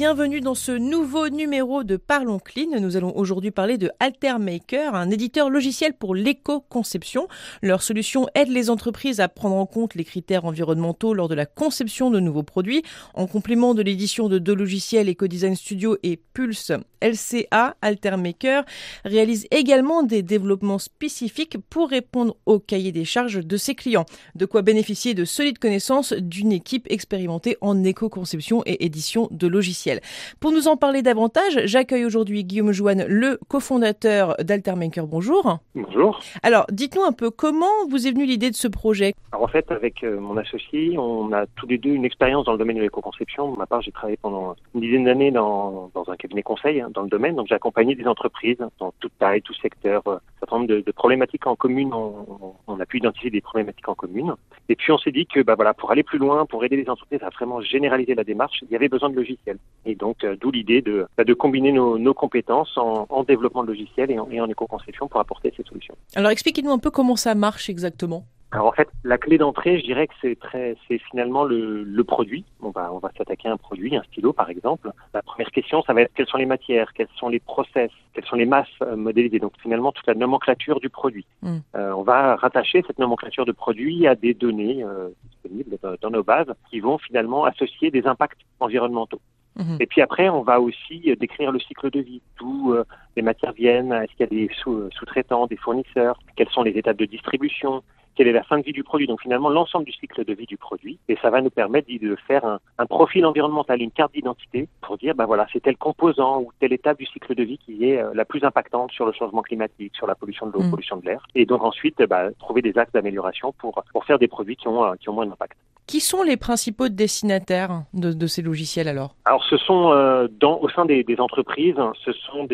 Bienvenue dans ce nouveau numéro de Parlons Clean. Nous allons aujourd'hui parler de Altermaker, un éditeur logiciel pour l'éco-conception. Leur solution aide les entreprises à prendre en compte les critères environnementaux lors de la conception de nouveaux produits. En complément de l'édition de deux logiciels EcoDesign Studio et Pulse LCA, Altermaker réalise également des développements spécifiques pour répondre au cahier des charges de ses clients. De quoi bénéficier de solides connaissances d'une équipe expérimentée en éco-conception et édition de logiciels. Pour nous en parler davantage, j'accueille aujourd'hui Guillaume Joanne, le cofondateur d'Altermaker. Bonjour. Bonjour. Alors, dites-nous un peu comment vous est venue l'idée de ce projet? Alors, en fait, avec euh, mon associé, on a tous les deux une expérience dans le domaine de l'éco-conception. Pour ma part, j'ai travaillé pendant une dizaine d'années dans, dans un cabinet conseil hein, dans le domaine. Donc, j'ai accompagné des entreprises dans toute taille, tout secteur, un certain nombre de, problématiques en commune. On, a pu identifier des problématiques en commune. Et puis, on s'est dit que, bah voilà, pour aller plus loin, pour aider les entreprises à vraiment généraliser la démarche, il y avait besoin de logiciels. Et donc, euh, d'où l'idée de, bah, de combiner nos, compétences en, en, développement de logiciels et en, et en éco-conception pour apporter ces solutions. Alors, expliquez-nous un peu comment ça marche exactement. Alors en fait, la clé d'entrée, je dirais que c'est très, c'est finalement le, le, produit. On va, on va s'attaquer à un produit, un stylo par exemple. La première question, ça va être quelles sont les matières, quels sont les process, quelles sont les masses euh, modélisées. Donc finalement toute la nomenclature du produit. Mm. Euh, on va rattacher cette nomenclature de produit à des données euh, disponibles dans nos bases qui vont finalement associer des impacts environnementaux. Mmh. Et puis après, on va aussi décrire le cycle de vie, d'où euh, les matières viennent, est-ce qu'il y a des sous-traitants, des fournisseurs, quelles sont les étapes de distribution, quelle est la fin de vie du produit. Donc finalement, l'ensemble du cycle de vie du produit. Et ça va nous permettre de faire un, un profil environnemental, une carte d'identité pour dire, ben voilà, c'est tel composant ou telle étape du cycle de vie qui est euh, la plus impactante sur le changement climatique, sur la pollution de l'eau, mmh. pollution de l'air. Et donc ensuite, ben, trouver des axes d'amélioration pour, pour faire des produits qui ont, qui ont moins d'impact. Qui sont les principaux destinataires de, ces logiciels alors? Alors ce sont euh, au sein des, entreprises, ce sont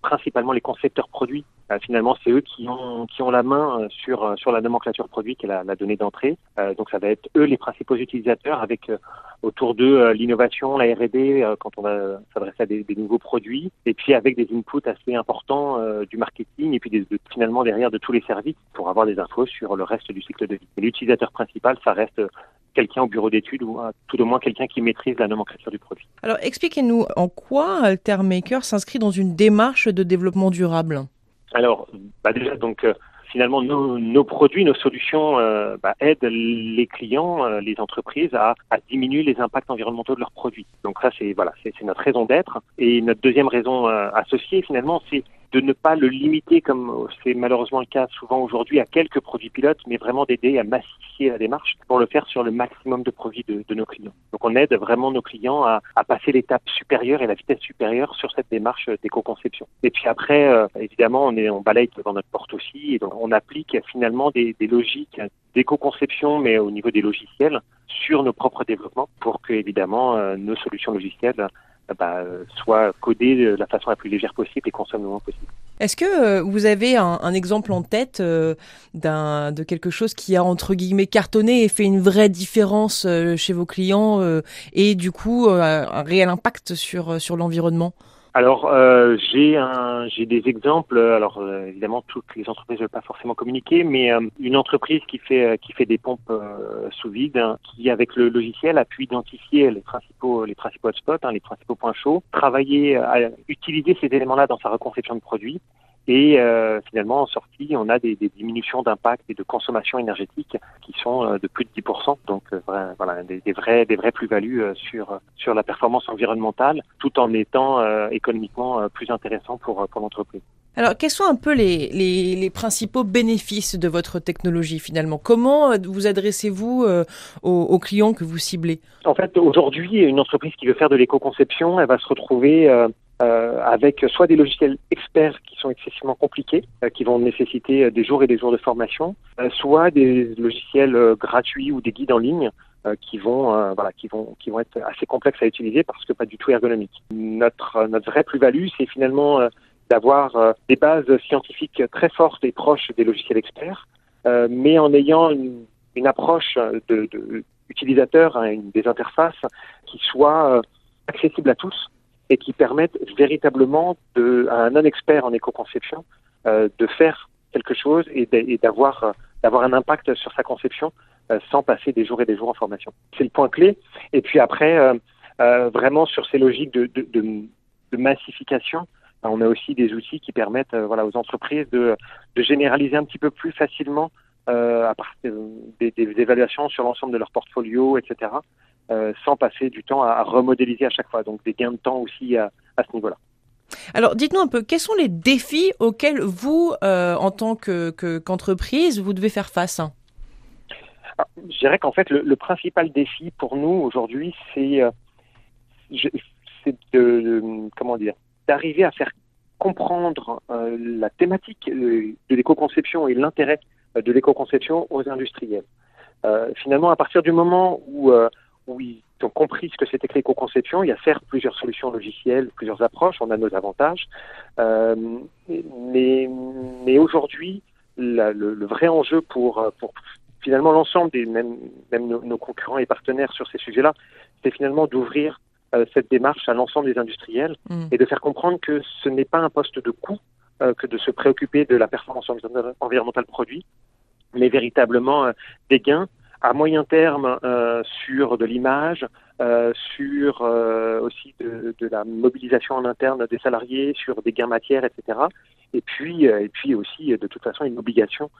principalement les concepteurs produits. Euh, finalement, c'est eux qui ont qui ont la main euh, sur sur la nomenclature produit qui est la, donnée d'entrée. Donc ça va être eux les principaux utilisateurs avec autour d'eux l'innovation, la R&D quand on va s'adresser à des, nouveaux produits et puis avec des inputs assez importants du marketing et puis finalement derrière de tous les services pour avoir des infos sur le reste du cycle de vie. L'utilisateur principal, ça reste quelqu'un au bureau d'études ou à, tout au moins quelqu'un qui maîtrise la nomenclature du produit. Alors expliquez-nous en quoi Altermaker s'inscrit dans une démarche de développement durable? Alors bah déjà donc euh, finalement nos, nos, produits, nos solutions euh, bah, aident les clients, euh, les entreprises à, à, diminuer les impacts environnementaux de leurs produits. Donc ça c'est voilà c'est notre raison d'être et notre deuxième raison euh, associée finalement c'est de ne pas le limiter, comme c'est malheureusement le cas souvent aujourd'hui, à quelques produits pilotes, mais vraiment d'aider à massifier la démarche pour le faire sur le maximum de produits de, nos clients. Donc on aide vraiment nos clients à, passer l'étape supérieure et la vitesse supérieure sur cette démarche d'éco-conception. Et puis après, euh, évidemment, on, balaye devant notre porte aussi, et donc on applique finalement des, des logiques d'éco-conception, mais au niveau des logiciels, sur nos propres développements, pour que évidemment euh, nos solutions logicielles bah, soit codé de la façon la plus légère possible et consomme le moins possible. Est-ce que euh, vous avez un, exemple en tête euh, d'un de quelque chose qui a entre guillemets cartonné et fait une vraie différence euh, chez vos clients euh, et du coup euh, un réel impact sur sur l'environnement? Alors euh, j'ai un j'ai des exemples. Alors euh, évidemment toutes les entreprises ne veulent pas forcément communiquer, mais euh, une entreprise qui fait qui fait des pompes sous vide, hein, qui avec le logiciel a pu identifier les principaux les principaux hotspots, hein, les principaux points chauds, travailler à utiliser ces éléments-là dans sa reconception de produits et euh, finalement, en sortie, on a des, des diminutions d'impact et de consommation énergétique qui sont euh, de plus de 10%. Donc euh, voilà, des, des vrais, des vrais plus-values euh, sur sur la performance environnementale, tout en étant euh, économiquement plus intéressant pour pour l'entreprise. Alors, quels sont un peu les, les, les, principaux bénéfices de votre technologie finalement? Comment vous adressez-vous aux, aux, clients que vous ciblez? En fait, aujourd'hui, une entreprise qui veut faire de l'éco-conception, elle va se retrouver euh, avec soit des logiciels experts qui sont excessivement compliqués, euh, qui vont nécessiter des jours et des jours de formation, euh, soit des logiciels gratuits ou des guides en ligne qui vont voilà qui vont qui vont être assez complexes à utiliser parce que pas du tout ergonomiques. Notre notre vraie plus-value, c'est finalement d'avoir des bases scientifiques très fortes et proches des logiciels experts, mais en ayant une, une approche de, de utilisateur, hein, des interfaces qui soit accessible à tous et qui permettent véritablement de, à un non-expert en éco-conception euh, de faire quelque chose et d'avoir d'avoir un impact sur sa conception euh, sans passer des jours et des jours en formation. C'est le point clé. Et puis après, euh, vraiment sur ces logiques de, de, de, massification, ben, on a aussi des outils qui permettent voilà, aux entreprises de, de généraliser un petit peu plus facilement à partir des, des, évaluations sur l'ensemble de leur portfolio, etc., sans passer du temps à, remodéliser à chaque fois. Donc des gains de temps aussi à, à ce niveau-là. Alors, dites-nous un peu, quels sont les défis auxquels vous, euh, en tant qu'entreprise, vous devez faire face? Ah, Je dirais qu'en fait, le, principal défi pour nous aujourd'hui, c'est euh, de, comment dire, d'arriver à faire comprendre euh, la thématique de l'éco-conception et l'intérêt de l'éco-conception aux industriels. finalement, à partir du moment où, où ils ont compris ce que c'était que l'éco-conception. Il y a certes plusieurs solutions logicielles, plusieurs approches, on a nos avantages, euh, mais, mais aujourd'hui, le, le, vrai enjeu pour, pour finalement l'ensemble des même, même nos, concurrents et partenaires sur ces sujets-là, c'est finalement d'ouvrir euh, cette démarche à l'ensemble des industriels mmh. et de faire comprendre que ce n'est pas un poste de coût euh, que de se préoccuper de la performance environnementale produit, mais véritablement euh, des gains à moyen terme euh, sur de l'image, euh, sur euh, aussi de, la mobilisation en interne des salariés, sur des gains matières, etc. Et puis, et puis aussi, de toute façon, une obligation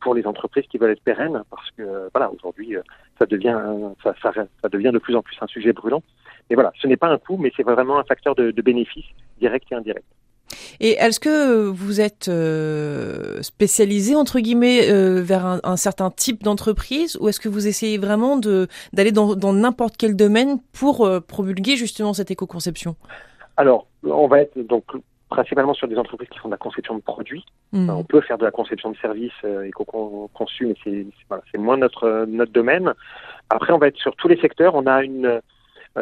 pour les entreprises qui veulent être pérennes, parce que voilà, aujourd'hui, ça devient ça, ça, devient de plus en plus un sujet brûlant. Mais voilà, ce n'est pas un coût, mais c'est vraiment un facteur de bénéfice direct et indirect. Et est-ce que vous êtes euh, spécialisé entre guillemets euh, vers un, un, certain type d'entreprise ou est-ce que vous essayez vraiment de d'aller dans n'importe quel domaine pour euh, promulguer justement cette éco-conception? Alors, on va être donc principalement sur des entreprises qui font de la conception de produits. Mmh. on peut faire de la conception de services euh, éco-conçus, mais c'est voilà, moins notre notre domaine. Après, on va être sur tous les secteurs. On a une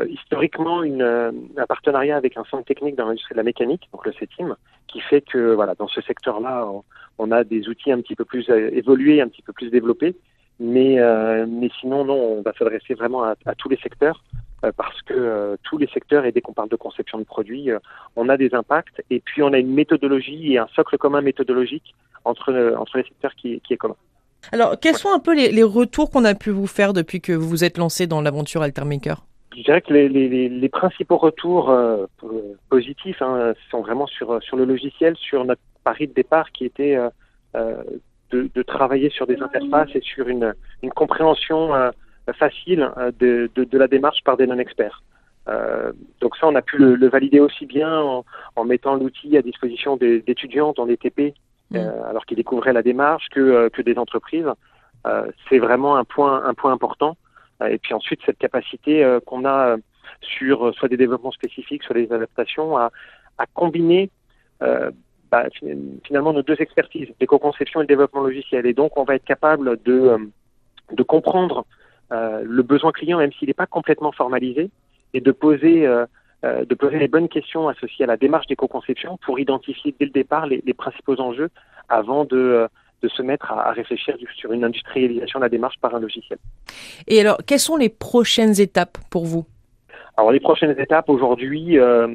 historiquement une, euh, un partenariat avec un centre technique dans l'industrie de la mécanique, donc le CETIM, qui fait que voilà, dans ce secteur-là, on, a des outils un petit peu plus euh, évolués, un petit peu plus développés. Mais, sinon, non, on va s'adresser vraiment à, tous les secteurs parce que tous les secteurs, et dès qu'on parle de conception de produits, on a des impacts et puis on a une méthodologie et un socle commun méthodologique entre, entre les secteurs qui, est commun. Alors, quels sont un peu les retours qu'on a pu vous faire depuis que vous vous êtes lancé dans l'aventure Altermaker? Je dirais que les, les, les principaux retours euh, positifs hein, sont vraiment sur, sur le logiciel, sur notre pari de départ qui était euh, euh de, de, travailler sur des interfaces et sur une, une compréhension euh, facile de, de, de, la démarche par des non-experts. donc ça, on a pu le, le valider aussi bien en, en mettant l'outil à disposition des étudiants dans les TP, mmh. alors qu'ils découvraient la démarche, que, que des entreprises. C'est vraiment un point, un point important. Euh, et puis ensuite, cette capacité euh, qu'on a euh, sur soit des développements spécifiques, soit des adaptations, à, combiner bah, finalement nos deux expertises, l'éco-conception et le développement logiciel. Et donc, on va être capable de, de comprendre le besoin client, même s'il n'est pas complètement formalisé, et de poser, de poser les bonnes questions associées à la démarche d'éco-conception pour identifier dès le départ les principaux enjeux avant de de se mettre à, réfléchir sur une industrialisation de la démarche par un logiciel. Et alors, quelles sont les prochaines étapes pour vous? Alors les prochaines étapes aujourd'hui, euh,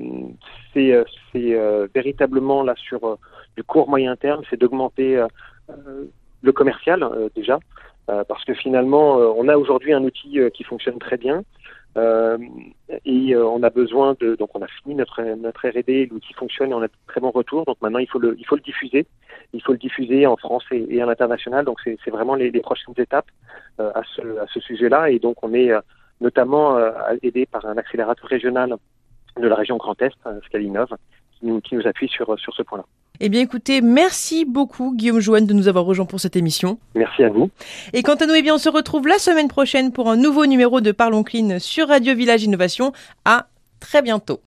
c'est euh, euh, véritablement là sur du court moyen terme, c'est d'augmenter le commercial déjà, parce que finalement on a aujourd'hui un outil qui fonctionne très bien, euh, et euh, on a besoin de, donc on a fini notre notre R&D, l'outil fonctionne et on a de très bons retours. Donc maintenant il faut le il faut le diffuser, il faut le diffuser en France et, et à l'international. Donc c'est vraiment les, les, prochaines étapes euh, à ce à ce sujet-là. Et donc on est notamment aidé par un accélérateur régional de la région Grand Est, Scalinov, qui nous qui nous appuie sur sur ce point-là. Eh bien écoutez, merci beaucoup Guillaume Joanne de nous avoir rejoints pour cette émission. Merci à vous. Et quant à nous, eh bien on se retrouve la semaine prochaine pour un nouveau numéro de Parlons Clean sur Radio Village Innovation. À très bientôt.